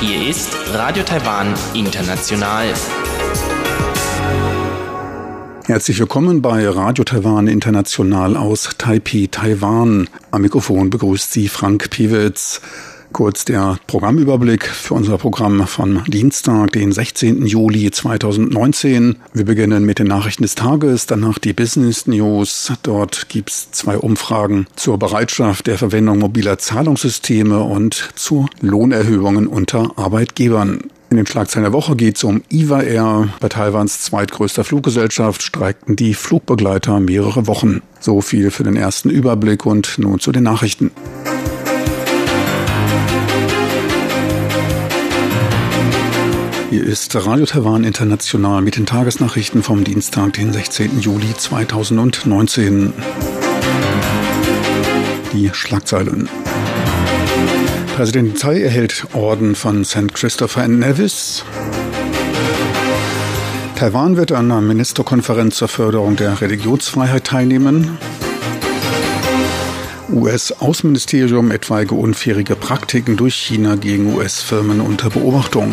Hier ist Radio Taiwan International. Herzlich willkommen bei Radio Taiwan International aus Taipei, Taiwan. Am Mikrofon begrüßt Sie Frank Piewitz. Kurz der Programmüberblick für unser Programm von Dienstag, den 16. Juli 2019. Wir beginnen mit den Nachrichten des Tages, danach die Business News. Dort gibt's zwei Umfragen zur Bereitschaft der Verwendung mobiler Zahlungssysteme und zu Lohnerhöhungen unter Arbeitgebern. In den Schlagzeilen der Woche geht es um IVA Air. Bei Taiwans zweitgrößter Fluggesellschaft streikten die Flugbegleiter mehrere Wochen. So viel für den ersten Überblick und nun zu den Nachrichten. Hier ist Radio Taiwan International mit den Tagesnachrichten vom Dienstag, den 16. Juli 2019. Die Schlagzeilen. Präsident Tsai erhält Orden von St. Christopher and Nevis. Taiwan wird an einer Ministerkonferenz zur Förderung der Religionsfreiheit teilnehmen. US-Außenministerium etwaige unfairige Praktiken durch China gegen US-Firmen unter Beobachtung.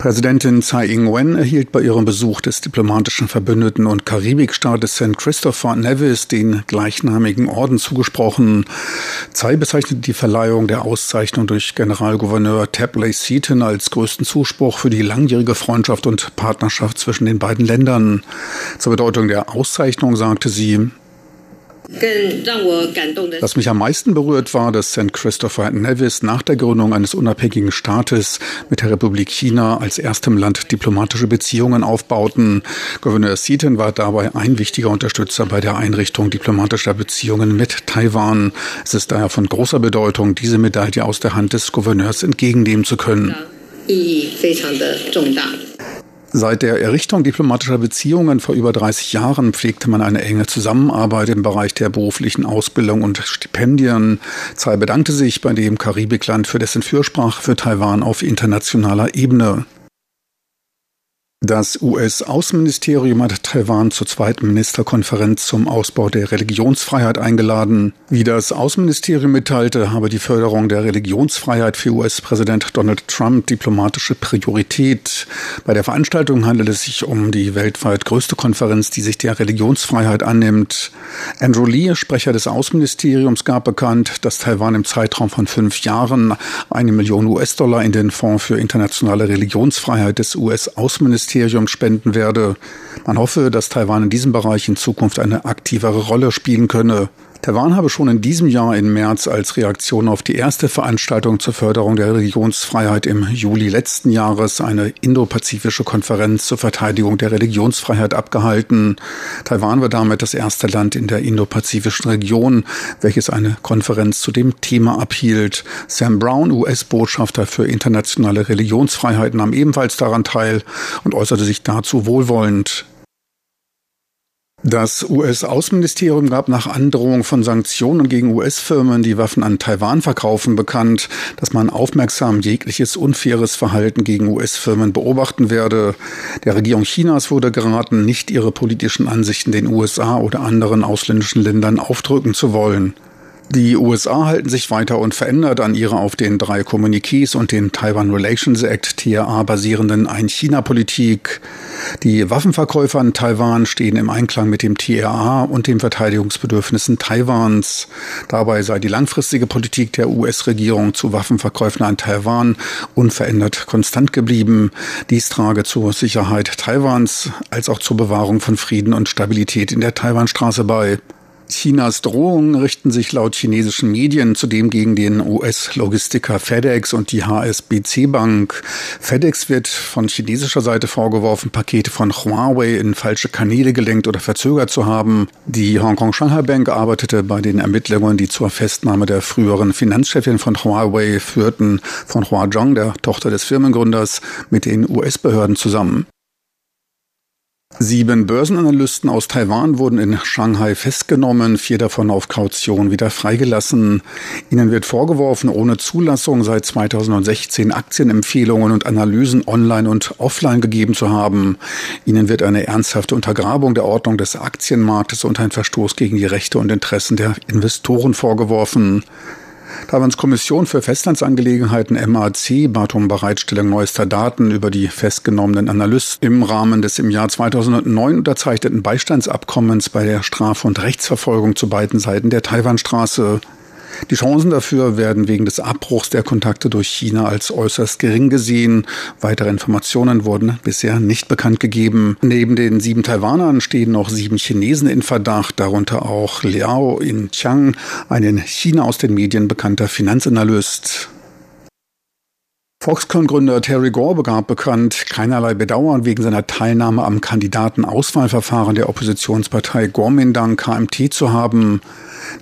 Präsidentin Tsai Ing-wen erhielt bei ihrem Besuch des diplomatischen Verbündeten und Karibikstaates St. Christopher Nevis den gleichnamigen Orden zugesprochen. Tsai bezeichnete die Verleihung der Auszeichnung durch Generalgouverneur Tapley Seaton als größten Zuspruch für die langjährige Freundschaft und Partnerschaft zwischen den beiden Ländern. Zur Bedeutung der Auszeichnung sagte sie, was mich am meisten berührt war, dass St. Christopher Nevis nach der Gründung eines unabhängigen Staates mit der Republik China als erstem Land diplomatische Beziehungen aufbauten. Gouverneur Seaton war dabei ein wichtiger Unterstützer bei der Einrichtung diplomatischer Beziehungen mit Taiwan. Es ist daher von großer Bedeutung, diese Medaille aus der Hand des Gouverneurs entgegennehmen zu können. Seit der Errichtung diplomatischer Beziehungen vor über 30 Jahren pflegte man eine enge Zusammenarbeit im Bereich der beruflichen Ausbildung und Stipendien. Tsai bedankte sich bei dem Karibikland für dessen Fürsprache für Taiwan auf internationaler Ebene. Das US-Außenministerium hat Taiwan zur zweiten Ministerkonferenz zum Ausbau der Religionsfreiheit eingeladen. Wie das Außenministerium mitteilte, habe die Förderung der Religionsfreiheit für US-Präsident Donald Trump diplomatische Priorität. Bei der Veranstaltung handelt es sich um die weltweit größte Konferenz, die sich der Religionsfreiheit annimmt. Andrew Lee, Sprecher des Außenministeriums, gab bekannt, dass Taiwan im Zeitraum von fünf Jahren eine Million US-Dollar in den Fonds für internationale Religionsfreiheit des US-Außenministeriums Ministerium spenden werde. Man hoffe, dass Taiwan in diesem Bereich in Zukunft eine aktivere Rolle spielen könne. Taiwan habe schon in diesem Jahr im März als Reaktion auf die erste Veranstaltung zur Förderung der Religionsfreiheit im Juli letzten Jahres eine indopazifische Konferenz zur Verteidigung der Religionsfreiheit abgehalten. Taiwan war damit das erste Land in der indopazifischen Region, welches eine Konferenz zu dem Thema abhielt. Sam Brown, US-Botschafter für internationale Religionsfreiheit, nahm ebenfalls daran teil und äußerte sich dazu wohlwollend. Das US-Außenministerium gab nach Androhung von Sanktionen gegen US-Firmen, die Waffen an Taiwan verkaufen, bekannt, dass man aufmerksam jegliches unfaires Verhalten gegen US-Firmen beobachten werde. Der Regierung Chinas wurde geraten, nicht ihre politischen Ansichten den USA oder anderen ausländischen Ländern aufdrücken zu wollen. Die USA halten sich weiter unverändert an ihrer auf den drei Kommuniqués und den Taiwan Relations Act TRA basierenden Ein-China-Politik. Die Waffenverkäufer in Taiwan stehen im Einklang mit dem TRA und den Verteidigungsbedürfnissen Taiwans. Dabei sei die langfristige Politik der US-Regierung zu Waffenverkäufen an Taiwan unverändert konstant geblieben. Dies trage zur Sicherheit Taiwans als auch zur Bewahrung von Frieden und Stabilität in der Taiwanstraße bei. Chinas Drohungen richten sich laut chinesischen Medien zudem gegen den US-Logistiker FedEx und die HSBC Bank. FedEx wird von chinesischer Seite vorgeworfen, Pakete von Huawei in falsche Kanäle gelenkt oder verzögert zu haben. Die Hongkong Shanghai Bank arbeitete bei den Ermittlungen, die zur Festnahme der früheren Finanzchefin von Huawei führten, von Hua Zhong, der Tochter des Firmengründers, mit den US-Behörden zusammen. Sieben Börsenanalysten aus Taiwan wurden in Shanghai festgenommen, vier davon auf Kaution wieder freigelassen. Ihnen wird vorgeworfen, ohne Zulassung seit 2016 Aktienempfehlungen und Analysen online und offline gegeben zu haben. Ihnen wird eine ernsthafte Untergrabung der Ordnung des Aktienmarktes und ein Verstoß gegen die Rechte und Interessen der Investoren vorgeworfen. Taiwans Kommission für Festlandsangelegenheiten MAC bat um Bereitstellung neuester Daten über die festgenommenen Analysten im Rahmen des im Jahr 2009 unterzeichneten Beistandsabkommens bei der Straf- und Rechtsverfolgung zu beiden Seiten der Taiwanstraße. Die Chancen dafür werden wegen des Abbruchs der Kontakte durch China als äußerst gering gesehen. Weitere Informationen wurden bisher nicht bekannt gegeben. Neben den sieben Taiwanern stehen noch sieben Chinesen in Verdacht, darunter auch Liao In Chang, ein in China aus den Medien bekannter Finanzanalyst. Foxconn-Gründer Terry Gore begab bekannt, keinerlei Bedauern wegen seiner Teilnahme am Kandidatenauswahlverfahren der Oppositionspartei Kuomintang KMT zu haben.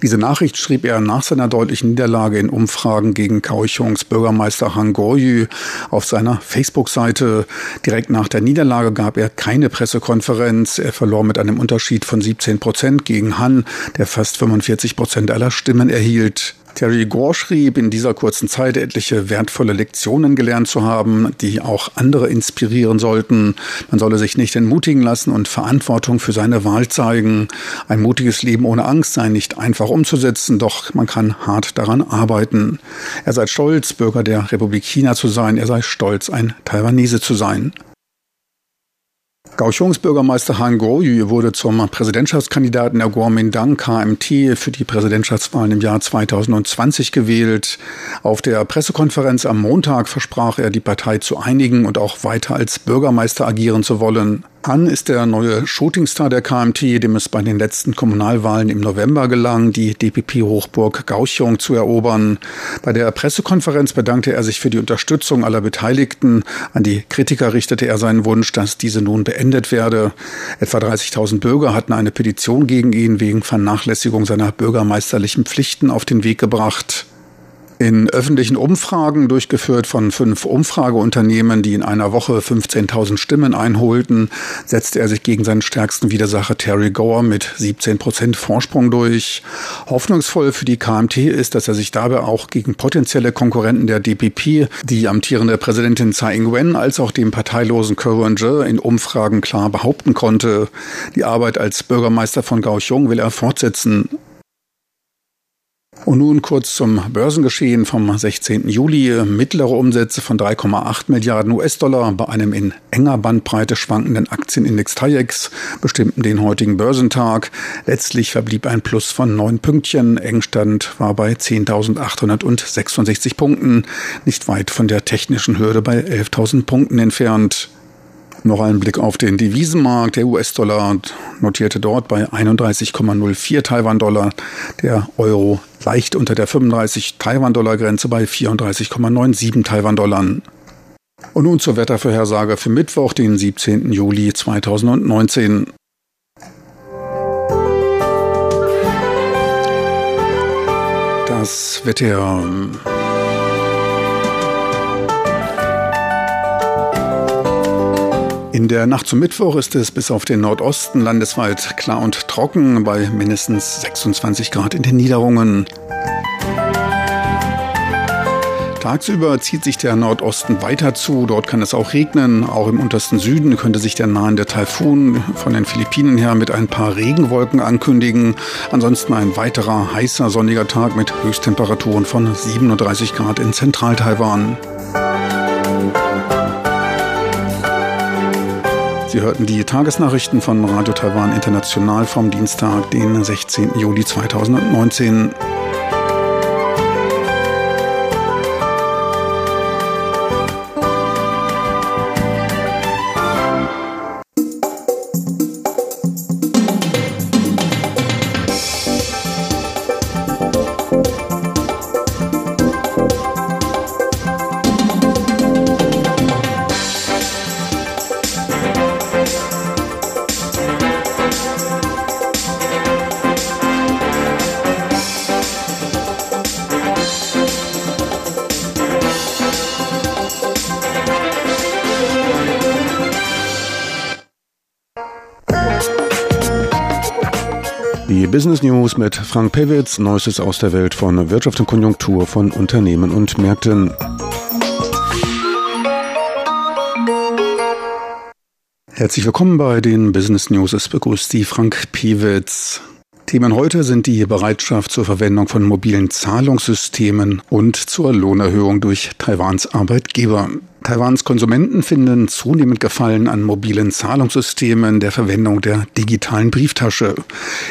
Diese Nachricht schrieb er nach seiner deutlichen Niederlage in Umfragen gegen Kaohsiungs Bürgermeister Han Goryu auf seiner Facebook-Seite. Direkt nach der Niederlage gab er keine Pressekonferenz. Er verlor mit einem Unterschied von 17 Prozent gegen Han, der fast 45 Prozent aller Stimmen erhielt. Terry Gore schrieb, in dieser kurzen Zeit etliche wertvolle Lektionen gelernt zu haben, die auch andere inspirieren sollten. Man solle sich nicht entmutigen lassen und Verantwortung für seine Wahl zeigen. Ein mutiges Leben ohne Angst sei nicht einfach umzusetzen, doch man kann hart daran arbeiten. Er sei stolz, Bürger der Republik China zu sein. Er sei stolz, ein Taiwanese zu sein. Kaohsiungs Bürgermeister Han Kuo-yu wurde zum Präsidentschaftskandidaten der Kuomintang KMT für die Präsidentschaftswahlen im Jahr 2020 gewählt. Auf der Pressekonferenz am Montag versprach er, die Partei zu einigen und auch weiter als Bürgermeister agieren zu wollen. Han ist der neue Shootingstar der KMT, dem es bei den letzten Kommunalwahlen im November gelang, die DPP-Hochburg Kaohsiung zu erobern. Bei der Pressekonferenz bedankte er sich für die Unterstützung aller Beteiligten. An die Kritiker richtete er seinen Wunsch, dass diese nun beendet werde. Etwa 30.000 Bürger hatten eine Petition gegen ihn wegen Vernachlässigung seiner bürgermeisterlichen Pflichten auf den Weg gebracht. In öffentlichen Umfragen, durchgeführt von fünf Umfrageunternehmen, die in einer Woche 15.000 Stimmen einholten, setzte er sich gegen seinen stärksten Widersacher Terry Gore mit 17 Prozent Vorsprung durch. Hoffnungsvoll für die KMT ist, dass er sich dabei auch gegen potenzielle Konkurrenten der DPP, die amtierende Präsidentin Tsai Ing-wen, als auch dem parteilosen Kerr in Umfragen klar behaupten konnte. Die Arbeit als Bürgermeister von Kaohsiung will er fortsetzen. Und nun kurz zum Börsengeschehen vom 16. Juli. Mittlere Umsätze von 3,8 Milliarden US-Dollar bei einem in enger Bandbreite schwankenden Aktienindex TAIEX bestimmten den heutigen Börsentag. Letztlich verblieb ein Plus von neun Pünktchen. Engstand war bei 10.866 Punkten, nicht weit von der technischen Hürde bei 11.000 Punkten entfernt. Noch ein Blick auf den Devisenmarkt. Der US-Dollar notierte dort bei 31,04 Taiwan-Dollar. Der Euro leicht unter der 35 Taiwan-Dollar-Grenze bei 34,97 Taiwan-Dollar. Und nun zur Wettervorhersage für Mittwoch, den 17. Juli 2019. Das Wetter. In der Nacht zum Mittwoch ist es bis auf den Nordosten landesweit klar und trocken bei mindestens 26 Grad in den Niederungen. Tagsüber zieht sich der Nordosten weiter zu. Dort kann es auch regnen. Auch im untersten Süden könnte sich der nahende Taifun von den Philippinen her mit ein paar Regenwolken ankündigen. Ansonsten ein weiterer heißer sonniger Tag mit Höchsttemperaturen von 37 Grad in Zentral-Taiwan. Sie hörten die Tagesnachrichten von Radio Taiwan International vom Dienstag, den 16. Juli 2019. Business News mit Frank Pewitz, Neuestes aus der Welt von Wirtschaft und Konjunktur von Unternehmen und Märkten. Herzlich willkommen bei den Business News. Es begrüßt Sie Frank Pewitz. Themen heute sind die Bereitschaft zur Verwendung von mobilen Zahlungssystemen und zur Lohnerhöhung durch Taiwans Arbeitgeber. Taiwans Konsumenten finden zunehmend Gefallen an mobilen Zahlungssystemen der Verwendung der digitalen Brieftasche.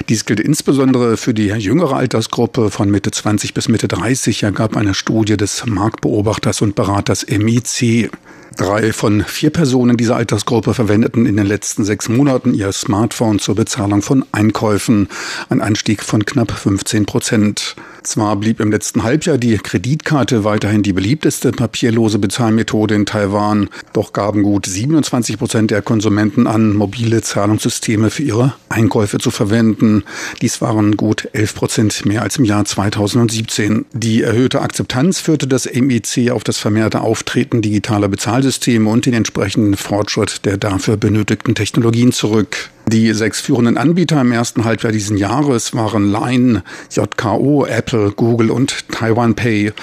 Dies gilt insbesondere für die jüngere Altersgruppe von Mitte 20 bis Mitte 30, ergab eine Studie des Marktbeobachters und Beraters MIC. Drei von vier Personen dieser Altersgruppe verwendeten in den letzten sechs Monaten ihr Smartphone zur Bezahlung von Einkäufen, ein Anstieg von knapp 15 Prozent. Zwar blieb im letzten Halbjahr die Kreditkarte weiterhin die beliebteste papierlose Bezahlmethode in Taiwan, doch gaben gut 27 Prozent der Konsumenten an, mobile Zahlungssysteme für ihre Einkäufe zu verwenden. Dies waren gut 11 Prozent mehr als im Jahr 2017. Die erhöhte Akzeptanz führte das MIC auf das vermehrte Auftreten digitaler Bezahlsysteme und den entsprechenden Fortschritt der dafür benötigten Technologien zurück. Die sechs führenden Anbieter im ersten Halbjahr diesen Jahres waren Line, JKO, Apple, Google und Taiwan Pay.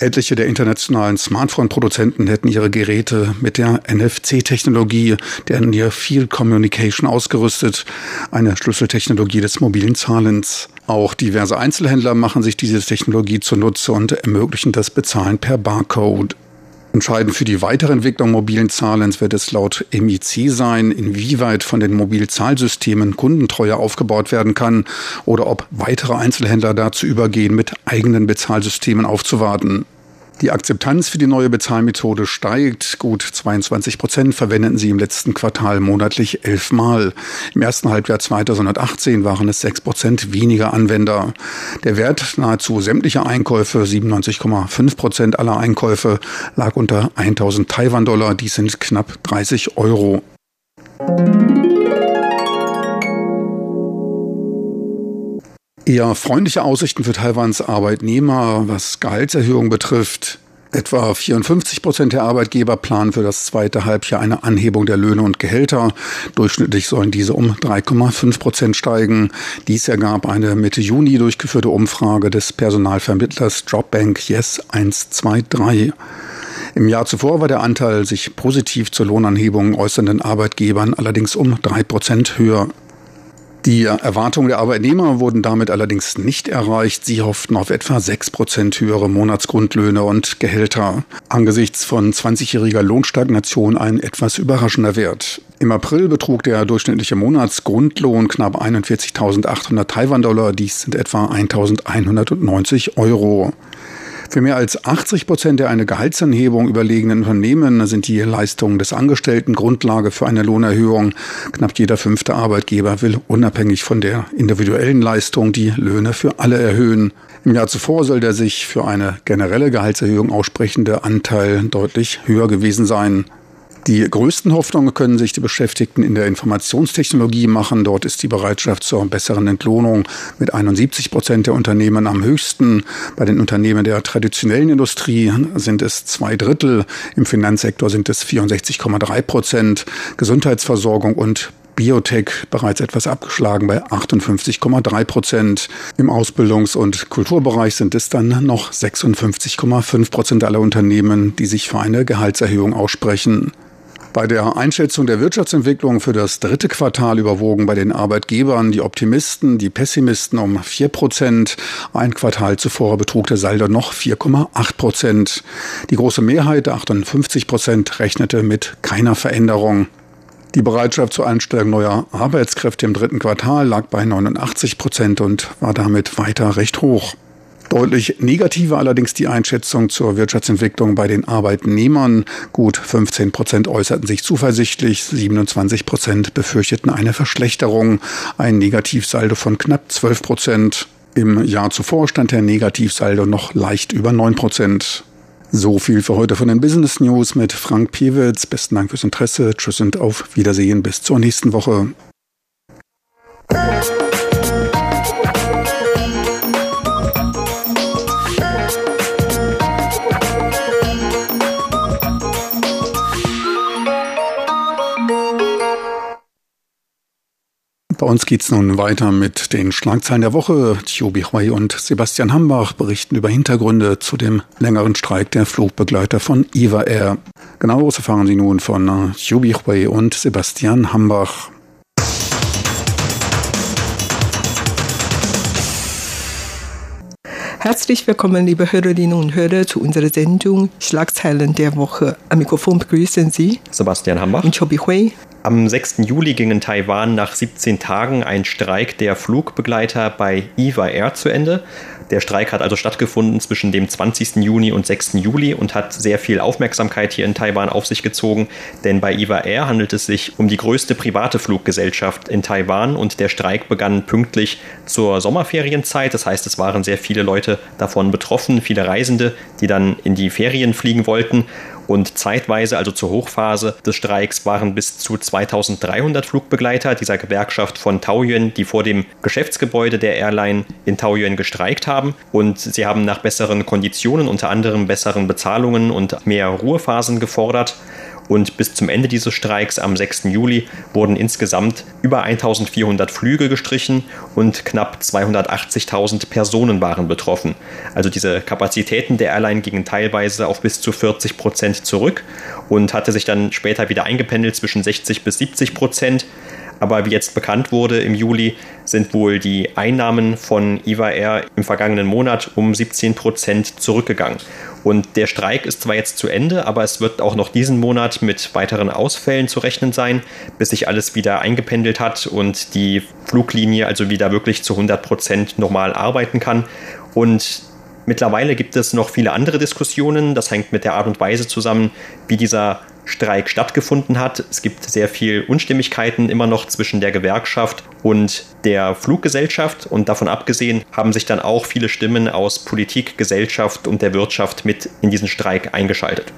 Etliche der internationalen Smartphone-Produzenten hätten ihre Geräte mit der NFC-Technologie, der Near Field Communication ausgerüstet, eine Schlüsseltechnologie des mobilen Zahlens. Auch diverse Einzelhändler machen sich diese Technologie zunutze und ermöglichen das Bezahlen per Barcode. Entscheidend für die weitere Entwicklung mobilen Zahlens wird es laut MIC sein, inwieweit von den Mobilzahlsystemen Kundentreuer aufgebaut werden kann oder ob weitere Einzelhändler dazu übergehen, mit eigenen Bezahlsystemen aufzuwarten. Die Akzeptanz für die neue Bezahlmethode steigt. Gut 22 Prozent verwendeten sie im letzten Quartal monatlich elfmal. Im ersten Halbjahr 2018 waren es sechs Prozent weniger Anwender. Der Wert nahezu sämtlicher Einkäufe, 97,5 Prozent aller Einkäufe, lag unter 1000 Taiwan-Dollar. Dies sind knapp 30 Euro. Eher freundliche Aussichten für Taiwans Arbeitnehmer, was Gehaltserhöhung betrifft. Etwa 54 Prozent der Arbeitgeber planen für das zweite Halbjahr eine Anhebung der Löhne und Gehälter. Durchschnittlich sollen diese um 3,5 Prozent steigen. Dies ergab eine Mitte Juni durchgeführte Umfrage des Personalvermittlers Dropbank Yes 123. Im Jahr zuvor war der Anteil sich positiv zur Lohnanhebung äußernden Arbeitgebern allerdings um drei Prozent höher. Die Erwartungen der Arbeitnehmer wurden damit allerdings nicht erreicht. Sie hofften auf etwa 6 Prozent höhere Monatsgrundlöhne und Gehälter. Angesichts von 20-jähriger Lohnstagnation ein etwas überraschender Wert. Im April betrug der durchschnittliche Monatsgrundlohn knapp 41.800 Taiwan-Dollar. Dies sind etwa 1.190 Euro. Für mehr als 80 Prozent der eine Gehaltsanhebung überlegenen Unternehmen sind die Leistungen des Angestellten Grundlage für eine Lohnerhöhung. Knapp jeder fünfte Arbeitgeber will unabhängig von der individuellen Leistung die Löhne für alle erhöhen. Im Jahr zuvor soll der sich für eine generelle Gehaltserhöhung aussprechende Anteil deutlich höher gewesen sein. Die größten Hoffnungen können sich die Beschäftigten in der Informationstechnologie machen. Dort ist die Bereitschaft zur besseren Entlohnung mit 71 Prozent der Unternehmen am höchsten. Bei den Unternehmen der traditionellen Industrie sind es zwei Drittel. Im Finanzsektor sind es 64,3 Prozent. Gesundheitsversorgung und Biotech bereits etwas abgeschlagen bei 58,3 Prozent. Im Ausbildungs- und Kulturbereich sind es dann noch 56,5 Prozent aller Unternehmen, die sich für eine Gehaltserhöhung aussprechen. Bei der Einschätzung der Wirtschaftsentwicklung für das dritte Quartal überwogen bei den Arbeitgebern die Optimisten, die Pessimisten um 4 Prozent. Ein Quartal zuvor betrug der Saldo noch 4,8 Prozent. Die große Mehrheit, 58 Prozent, rechnete mit keiner Veränderung. Die Bereitschaft zur Einstellung neuer Arbeitskräfte im dritten Quartal lag bei 89 Prozent und war damit weiter recht hoch. Deutlich negativer allerdings die Einschätzung zur Wirtschaftsentwicklung bei den Arbeitnehmern. Gut 15 Prozent äußerten sich zuversichtlich, 27 Prozent befürchteten eine Verschlechterung, ein Negativsaldo von knapp 12 Prozent. Im Jahr zuvor stand der Negativsaldo noch leicht über 9 Prozent. So viel für heute von den Business News mit Frank Piewitz. Besten Dank fürs Interesse. Tschüss und auf Wiedersehen. Bis zur nächsten Woche. Bei uns geht's nun weiter mit den Schlagzeilen der Woche. Thiobi Hui und Sebastian Hambach berichten über Hintergründe zu dem längeren Streik der Flugbegleiter von Eva Air. Genaueres erfahren Sie nun von Thiobi Hui und Sebastian Hambach. Herzlich willkommen, liebe Hörerinnen und Hörer, zu unserer Sendung Schlagzeilen der Woche. Am Mikrofon begrüßen Sie Sebastian Hambach und Chobi Hui. Am 6. Juli ging in Taiwan nach 17 Tagen ein Streik der Flugbegleiter bei EVA Air zu Ende. Der Streik hat also stattgefunden zwischen dem 20. Juni und 6. Juli und hat sehr viel Aufmerksamkeit hier in Taiwan auf sich gezogen, denn bei EVA Air handelt es sich um die größte private Fluggesellschaft in Taiwan und der Streik begann pünktlich zur Sommerferienzeit. Das heißt, es waren sehr viele Leute davon betroffen, viele Reisende, die dann in die Ferien fliegen wollten und zeitweise, also zur Hochphase des Streiks, waren bis zu 2300 Flugbegleiter dieser Gewerkschaft von Taoyuan, die vor dem Geschäftsgebäude der Airline in Taoyuan gestreikt haben. Und sie haben nach besseren Konditionen, unter anderem besseren Bezahlungen und mehr Ruhephasen gefordert. Und bis zum Ende dieses Streiks am 6. Juli wurden insgesamt über 1400 Flüge gestrichen und knapp 280.000 Personen waren betroffen. Also diese Kapazitäten der Airline gingen teilweise auf bis zu 40 Prozent zurück und hatte sich dann später wieder eingependelt zwischen 60 bis 70 Prozent. Aber wie jetzt bekannt wurde im Juli, sind wohl die Einnahmen von Eva Air im vergangenen Monat um 17 Prozent zurückgegangen. Und der Streik ist zwar jetzt zu Ende, aber es wird auch noch diesen Monat mit weiteren Ausfällen zu rechnen sein, bis sich alles wieder eingependelt hat und die Fluglinie also wieder wirklich zu 100 Prozent normal arbeiten kann. Und Mittlerweile gibt es noch viele andere Diskussionen. Das hängt mit der Art und Weise zusammen, wie dieser Streik stattgefunden hat. Es gibt sehr viel Unstimmigkeiten immer noch zwischen der Gewerkschaft und der Fluggesellschaft und davon abgesehen haben sich dann auch viele Stimmen aus Politik, Gesellschaft und der Wirtschaft mit in diesen Streik eingeschaltet.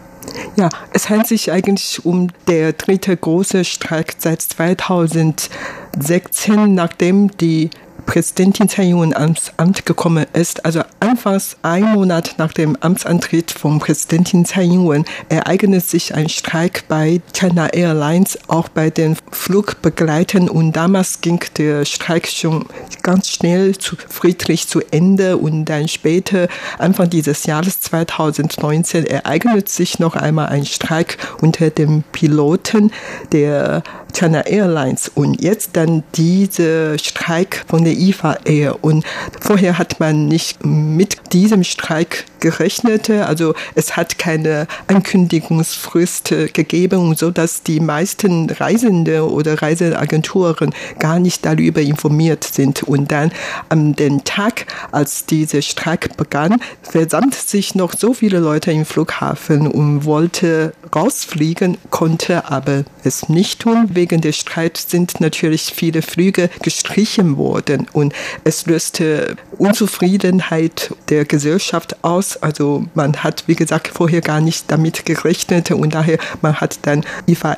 Ja, es handelt sich eigentlich um der dritte große Streik seit 2016, nachdem die Präsidentin Ing-wen ans Amt gekommen ist, also anfangs ein Monat nach dem Amtsantritt von Präsidentin Tsai Ing-wen, ereignet sich ein Streik bei China Airlines, auch bei den Flugbegleitern. Und damals ging der Streik schon ganz schnell zu, friedlich zu Ende. Und dann später, Anfang dieses Jahres 2019, ereignet sich noch einmal ein Streik unter den Piloten der China Airlines. Und jetzt dann dieser Streik von der IFA Air. Und vorher hat man nicht mit diesem Streik gerechnet, also es hat keine Ankündigungsfrist gegeben, so dass die meisten Reisende oder Reiseagenturen gar nicht darüber informiert sind und dann am den Tag, als dieser Streik begann, versammelt sich noch so viele Leute im Flughafen und wollte rausfliegen, konnte aber es nicht tun wegen des Streits sind natürlich viele Flüge gestrichen worden und es löste Unzufriedenheit der Gesellschaft aus. Also man hat, wie gesagt, vorher gar nicht damit gerechnet und daher man hat dann IFA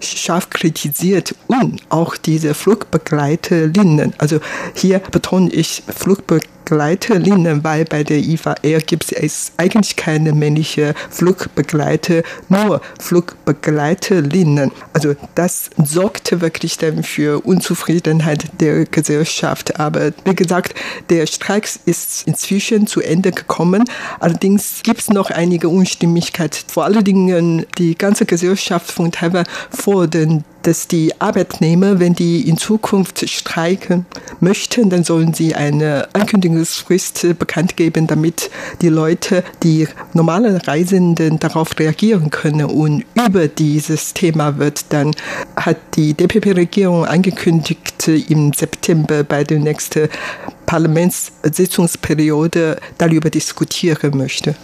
scharf kritisiert und auch diese Flugbegleiterinnen. Also hier betone ich Flugbegleiterinnen Flugbegleiterinnen, weil bei der IFA Air gibt es eigentlich keine männliche Flugbegleiter, nur Flugbegleiterinnen. Also das sorgte wirklich dann für Unzufriedenheit der Gesellschaft. Aber wie gesagt, der Streik ist inzwischen zu Ende gekommen. Allerdings gibt es noch einige Unstimmigkeiten. Vor allen Dingen die ganze Gesellschaft von Taiwan fordern dass die Arbeitnehmer, wenn die in Zukunft streiken möchten, dann sollen sie eine Ankündigungsfrist bekannt geben, damit die Leute, die normalen Reisenden darauf reagieren können. Und über dieses Thema wird dann, hat die DPP-Regierung angekündigt, im September bei der nächsten Parlamentssitzungsperiode darüber diskutieren möchte.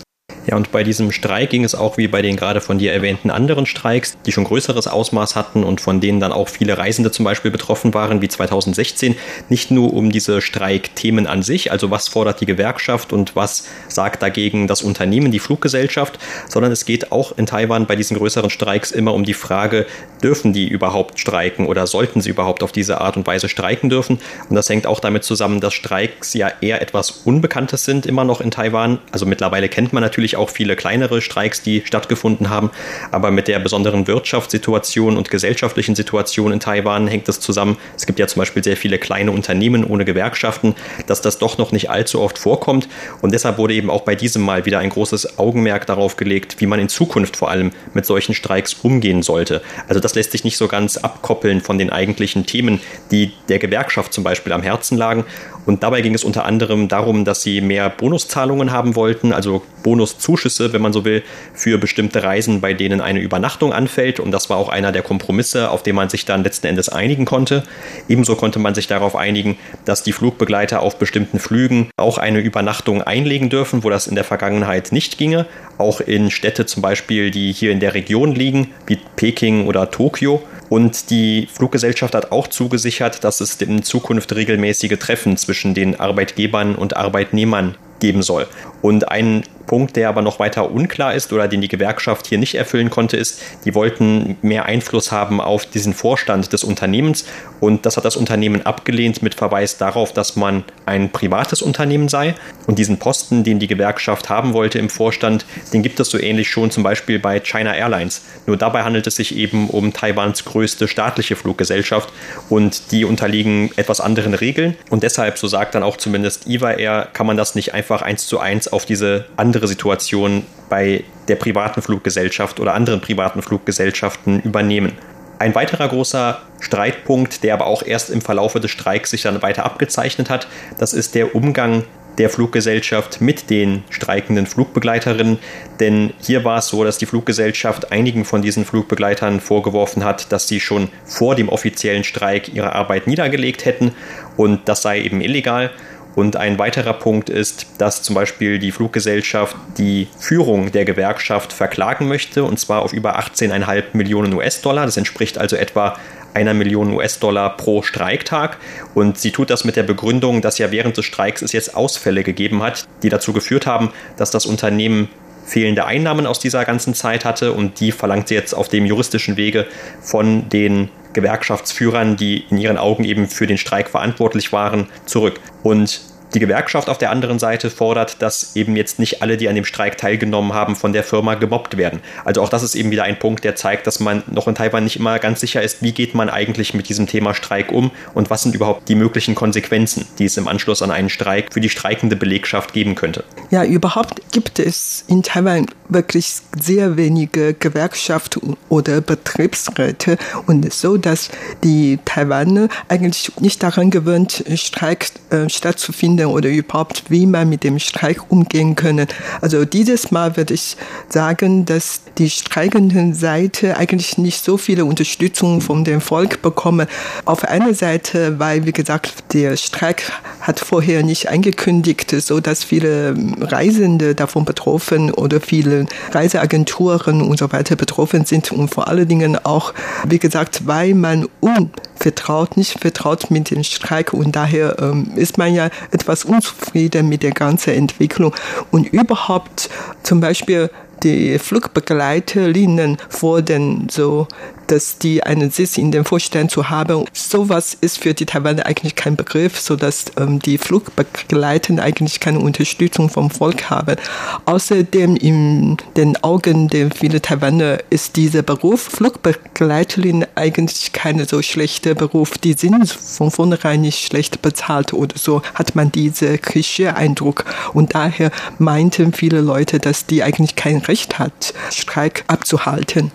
Ja, und bei diesem Streik ging es auch wie bei den gerade von dir erwähnten anderen Streiks, die schon größeres Ausmaß hatten und von denen dann auch viele Reisende zum Beispiel betroffen waren, wie 2016, nicht nur um diese Streikthemen an sich, also was fordert die Gewerkschaft und was sagt dagegen das Unternehmen, die Fluggesellschaft, sondern es geht auch in Taiwan bei diesen größeren Streiks immer um die Frage, dürfen die überhaupt streiken oder sollten sie überhaupt auf diese Art und Weise streiken dürfen? Und das hängt auch damit zusammen, dass Streiks ja eher etwas Unbekanntes sind immer noch in Taiwan. Also mittlerweile kennt man natürlich auch viele kleinere Streiks, die stattgefunden haben. Aber mit der besonderen Wirtschaftssituation und gesellschaftlichen Situation in Taiwan hängt es zusammen. Es gibt ja zum Beispiel sehr viele kleine Unternehmen ohne Gewerkschaften, dass das doch noch nicht allzu oft vorkommt. Und deshalb wurde eben auch bei diesem Mal wieder ein großes Augenmerk darauf gelegt, wie man in Zukunft vor allem mit solchen Streiks umgehen sollte. Also das lässt sich nicht so ganz abkoppeln von den eigentlichen Themen, die der Gewerkschaft zum Beispiel am Herzen lagen. Und dabei ging es unter anderem darum, dass sie mehr Bonuszahlungen haben wollten, also Bonuszuschüsse, wenn man so will, für bestimmte Reisen, bei denen eine Übernachtung anfällt. Und das war auch einer der Kompromisse, auf den man sich dann letzten Endes einigen konnte. Ebenso konnte man sich darauf einigen, dass die Flugbegleiter auf bestimmten Flügen auch eine Übernachtung einlegen dürfen, wo das in der Vergangenheit nicht ginge. Auch in Städte zum Beispiel, die hier in der Region liegen, wie Peking oder Tokio. Und die Fluggesellschaft hat auch zugesichert, dass es in Zukunft regelmäßige Treffen zwischen den Arbeitgebern und Arbeitnehmern geben soll. Und ein Punkt, der aber noch weiter unklar ist oder den die Gewerkschaft hier nicht erfüllen konnte, ist, die wollten mehr Einfluss haben auf diesen Vorstand des Unternehmens. Und das hat das Unternehmen abgelehnt mit Verweis darauf, dass man ein privates Unternehmen sei. Und diesen Posten, den die Gewerkschaft haben wollte im Vorstand, den gibt es so ähnlich schon zum Beispiel bei China Airlines. Nur dabei handelt es sich eben um Taiwans größte staatliche Fluggesellschaft. Und die unterliegen etwas anderen Regeln. Und deshalb, so sagt dann auch zumindest Iva Air, kann man das nicht einfach eins zu eins auf diese andere Situation bei der privaten Fluggesellschaft oder anderen privaten Fluggesellschaften übernehmen. Ein weiterer großer Streitpunkt, der aber auch erst im Verlaufe des Streiks sich dann weiter abgezeichnet hat, das ist der Umgang der Fluggesellschaft mit den streikenden Flugbegleiterinnen. Denn hier war es so, dass die Fluggesellschaft einigen von diesen Flugbegleitern vorgeworfen hat, dass sie schon vor dem offiziellen Streik ihre Arbeit niedergelegt hätten und das sei eben illegal. Und ein weiterer Punkt ist, dass zum Beispiel die Fluggesellschaft die Führung der Gewerkschaft verklagen möchte, und zwar auf über 18,5 Millionen US-Dollar. Das entspricht also etwa einer Million US-Dollar pro Streiktag. Und sie tut das mit der Begründung, dass ja während des Streiks es jetzt Ausfälle gegeben hat, die dazu geführt haben, dass das Unternehmen fehlende Einnahmen aus dieser ganzen Zeit hatte und die verlangt sie jetzt auf dem juristischen Wege von den Gewerkschaftsführern, die in ihren Augen eben für den Streik verantwortlich waren, zurück. Und die Gewerkschaft auf der anderen Seite fordert, dass eben jetzt nicht alle, die an dem Streik teilgenommen haben, von der Firma gemobbt werden. Also auch das ist eben wieder ein Punkt, der zeigt, dass man noch in Taiwan nicht immer ganz sicher ist, wie geht man eigentlich mit diesem Thema Streik um und was sind überhaupt die möglichen Konsequenzen, die es im Anschluss an einen Streik für die streikende Belegschaft geben könnte. Ja, überhaupt gibt es in Taiwan wirklich sehr wenige Gewerkschaften oder Betriebsräte und so, dass die Taiwaner eigentlich nicht daran gewöhnt, Streik äh, stattzufinden oder überhaupt, wie man mit dem Streik umgehen können. Also dieses Mal würde ich sagen, dass die streikenden Seite eigentlich nicht so viele Unterstützung von dem Volk bekommen. Auf einer Seite, weil, wie gesagt, der Streik hat vorher nicht angekündigt, so dass viele Reisende davon betroffen oder viele Reiseagenturen und so weiter betroffen sind und vor allen Dingen auch, wie gesagt, weil man unvertraut, nicht vertraut mit dem Streik und daher ähm, ist man ja etwas unzufrieden mit der ganzen Entwicklung und überhaupt zum Beispiel die Flugbegleiterinnen wurden so dass die einen Sitz in dem Vorstand zu haben. Sowas ist für die Taiwaner eigentlich kein Begriff, so dass ähm, die Flugbegleiter eigentlich keine Unterstützung vom Volk haben. Außerdem in den Augen der vielen Taiwaner ist dieser Beruf Flugbegleiterin eigentlich keine so schlechte Beruf. Die sind von vornherein nicht schlecht bezahlt oder so hat man diese Klischee-Eindruck. Und daher meinten viele Leute, dass die eigentlich kein Recht hat, Streik abzuhalten.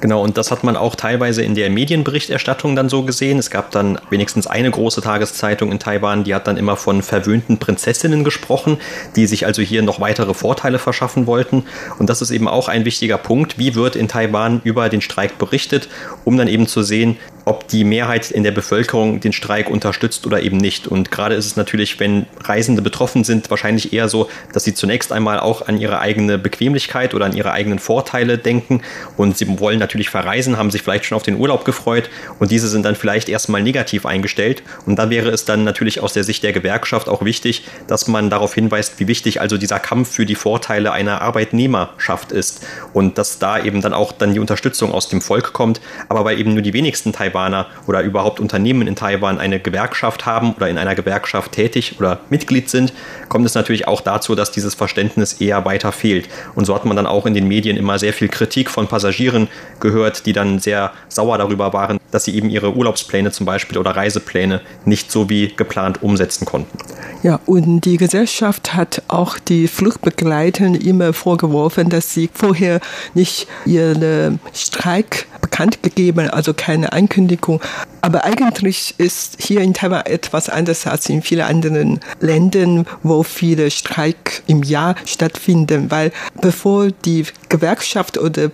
Genau, und das hat man auch teilweise in der Medienberichterstattung dann so gesehen. Es gab dann wenigstens eine große Tageszeitung in Taiwan, die hat dann immer von verwöhnten Prinzessinnen gesprochen, die sich also hier noch weitere Vorteile verschaffen wollten. Und das ist eben auch ein wichtiger Punkt. Wie wird in Taiwan über den Streik berichtet, um dann eben zu sehen, ob die Mehrheit in der Bevölkerung den Streik unterstützt oder eben nicht. Und gerade ist es natürlich, wenn Reisende betroffen sind, wahrscheinlich eher so, dass sie zunächst einmal auch an ihre eigene Bequemlichkeit oder an ihre eigenen Vorteile denken und sie wollen natürlich verreisen, haben sich vielleicht schon auf den Urlaub gefreut und diese sind dann vielleicht erstmal negativ eingestellt. Und da wäre es dann natürlich aus der Sicht der Gewerkschaft auch wichtig, dass man darauf hinweist, wie wichtig also dieser Kampf für die Vorteile einer Arbeitnehmerschaft ist und dass da eben dann auch dann die Unterstützung aus dem Volk kommt. Aber weil eben nur die wenigsten Taiwaner oder überhaupt Unternehmen in Taiwan eine Gewerkschaft haben oder in einer Gewerkschaft tätig oder Mitglied sind, kommt es natürlich auch dazu, dass dieses Verständnis eher weiter fehlt. Und so hat man dann auch in den Medien immer sehr viel Kritik von Passagieren gehört, die dann sehr sauer darüber waren, dass sie eben ihre Urlaubspläne zum Beispiel oder Reisepläne nicht so wie geplant umsetzen konnten. Ja, und die Gesellschaft hat auch die Fluchtbegleitern immer vorgeworfen, dass sie vorher nicht ihren Streik bekannt gegeben, also keine Ankündigung. Aber eigentlich ist hier in Taiwan etwas anders als in vielen anderen Ländern, wo viele Streik im Jahr stattfinden, weil bevor die Gewerkschaft oder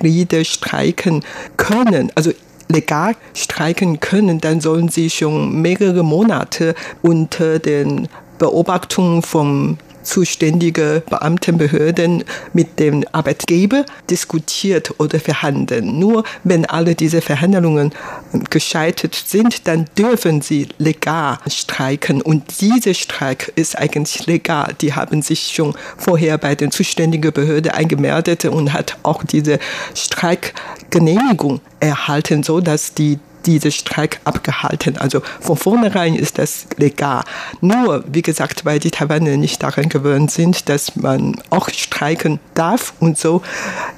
Betriebsratmitglieder streiken können, also legal streiken können, dann sollen sie schon mehrere Monate unter den Beobachtungen vom zuständige Beamtenbehörden mit dem Arbeitgeber diskutiert oder verhandeln. Nur wenn alle diese Verhandlungen gescheitert sind, dann dürfen sie legal streiken. Und dieser Streik ist eigentlich legal. Die haben sich schon vorher bei den zuständigen Behörden eingemeldet und hat auch diese Streikgenehmigung erhalten, so dass die diese Streik abgehalten. Also von vornherein ist das legal. Nur, wie gesagt, weil die Taiwaner nicht daran gewöhnt sind, dass man auch streiken darf und so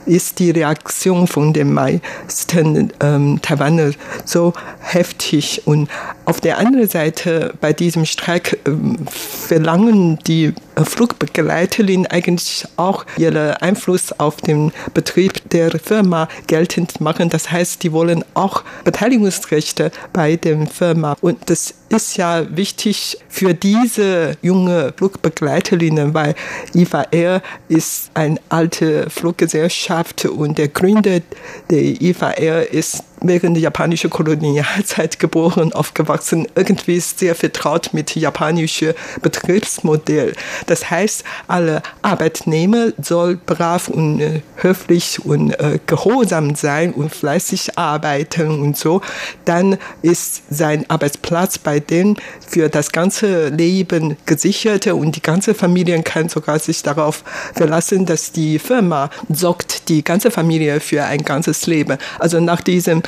ist die Reaktion von den meisten ähm, Taiwaner so heftig. Und auf der anderen Seite bei diesem Streik ähm, verlangen die Flugbegleiterin eigentlich auch ihren Einfluss auf den Betrieb der Firma geltend machen. Das heißt, die wollen auch Beteiligungsrechte bei der Firma. Und das ist ja wichtig für diese junge Flugbegleiterinnen, weil IVA Air ist eine alte Fluggesellschaft und der Gründer der IVA Air ist während der japanischen Kolonialzeit geboren, aufgewachsen, irgendwie sehr vertraut mit japanischem Betriebsmodell. Das heißt, alle Arbeitnehmer soll brav und äh, höflich und äh, gehorsam sein und fleißig arbeiten und so. Dann ist sein Arbeitsplatz bei denen für das ganze Leben gesichert und die ganze Familie kann sogar sich darauf verlassen, dass die Firma sorgt die ganze Familie für ein ganzes Leben. Also nach diesem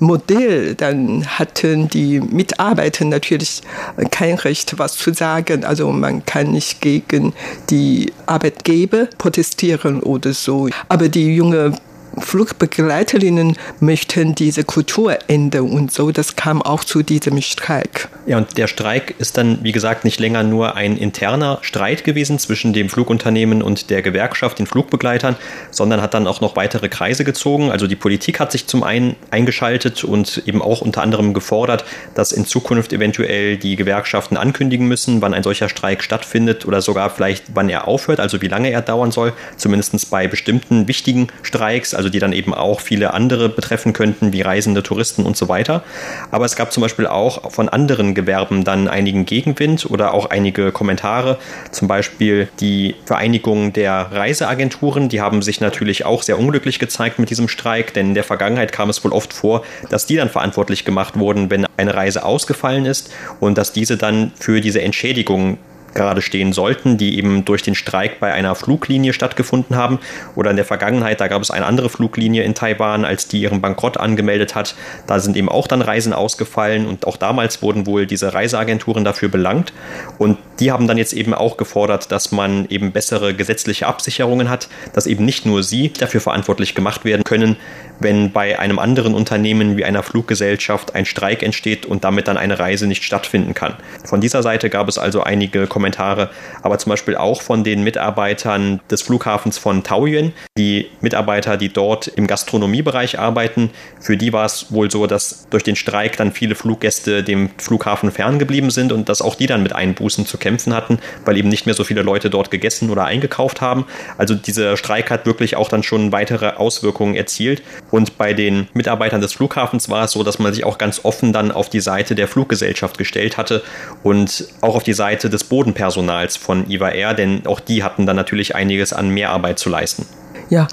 Modell, dann hatten die Mitarbeiter natürlich kein Recht, was zu sagen. Also man kann nicht gegen die Arbeitgeber protestieren oder so. Aber die junge Flugbegleiterinnen möchten diese Kultur ändern und so. Das kam auch zu diesem Streik. Ja, und der Streik ist dann, wie gesagt, nicht länger nur ein interner Streit gewesen zwischen dem Flugunternehmen und der Gewerkschaft, den Flugbegleitern, sondern hat dann auch noch weitere Kreise gezogen. Also die Politik hat sich zum einen eingeschaltet und eben auch unter anderem gefordert, dass in Zukunft eventuell die Gewerkschaften ankündigen müssen, wann ein solcher Streik stattfindet oder sogar vielleicht, wann er aufhört, also wie lange er dauern soll, zumindest bei bestimmten wichtigen Streiks, also die dann eben auch viele andere betreffen könnten, wie Reisende, Touristen und so weiter. Aber es gab zum Beispiel auch von anderen Gewerben dann einigen Gegenwind oder auch einige Kommentare. Zum Beispiel die Vereinigung der Reiseagenturen, die haben sich natürlich auch sehr unglücklich gezeigt mit diesem Streik, denn in der Vergangenheit kam es wohl oft vor, dass die dann verantwortlich gemacht wurden, wenn eine Reise ausgefallen ist und dass diese dann für diese Entschädigung gerade stehen sollten, die eben durch den Streik bei einer Fluglinie stattgefunden haben. Oder in der Vergangenheit, da gab es eine andere Fluglinie in Taiwan, als die ihren Bankrott angemeldet hat. Da sind eben auch dann Reisen ausgefallen und auch damals wurden wohl diese Reiseagenturen dafür belangt. Und die haben dann jetzt eben auch gefordert, dass man eben bessere gesetzliche Absicherungen hat, dass eben nicht nur sie dafür verantwortlich gemacht werden können, wenn bei einem anderen Unternehmen wie einer Fluggesellschaft ein Streik entsteht und damit dann eine Reise nicht stattfinden kann. Von dieser Seite gab es also einige Kommentare, aber zum Beispiel auch von den Mitarbeitern des Flughafens von Taoyuan, die Mitarbeiter, die dort im Gastronomiebereich arbeiten. Für die war es wohl so, dass durch den Streik dann viele Fluggäste dem Flughafen ferngeblieben sind und dass auch die dann mit Einbußen zu kämpfen hatten, weil eben nicht mehr so viele Leute dort gegessen oder eingekauft haben. Also dieser Streik hat wirklich auch dann schon weitere Auswirkungen erzielt. Und bei den Mitarbeitern des Flughafens war es so, dass man sich auch ganz offen dann auf die Seite der Fluggesellschaft gestellt hatte und auch auf die Seite des Bodenpersonals von IVA Air, denn auch die hatten dann natürlich einiges an Mehrarbeit zu leisten. Ja,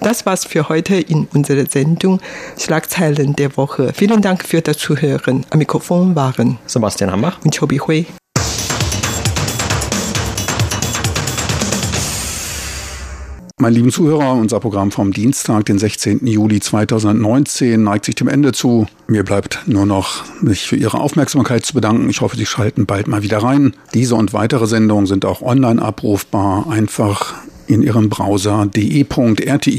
das war's für heute in unserer Sendung Schlagzeilen der Woche. Vielen Dank für das Zuhören. Am Mikrofon waren Sebastian Hambach und Chobi Hui. Meine lieben Zuhörer, unser Programm vom Dienstag, den 16. Juli 2019, neigt sich dem Ende zu. Mir bleibt nur noch, mich für Ihre Aufmerksamkeit zu bedanken. Ich hoffe, Sie schalten bald mal wieder rein. Diese und weitere Sendungen sind auch online abrufbar. Einfach in Ihrem Browser de.rti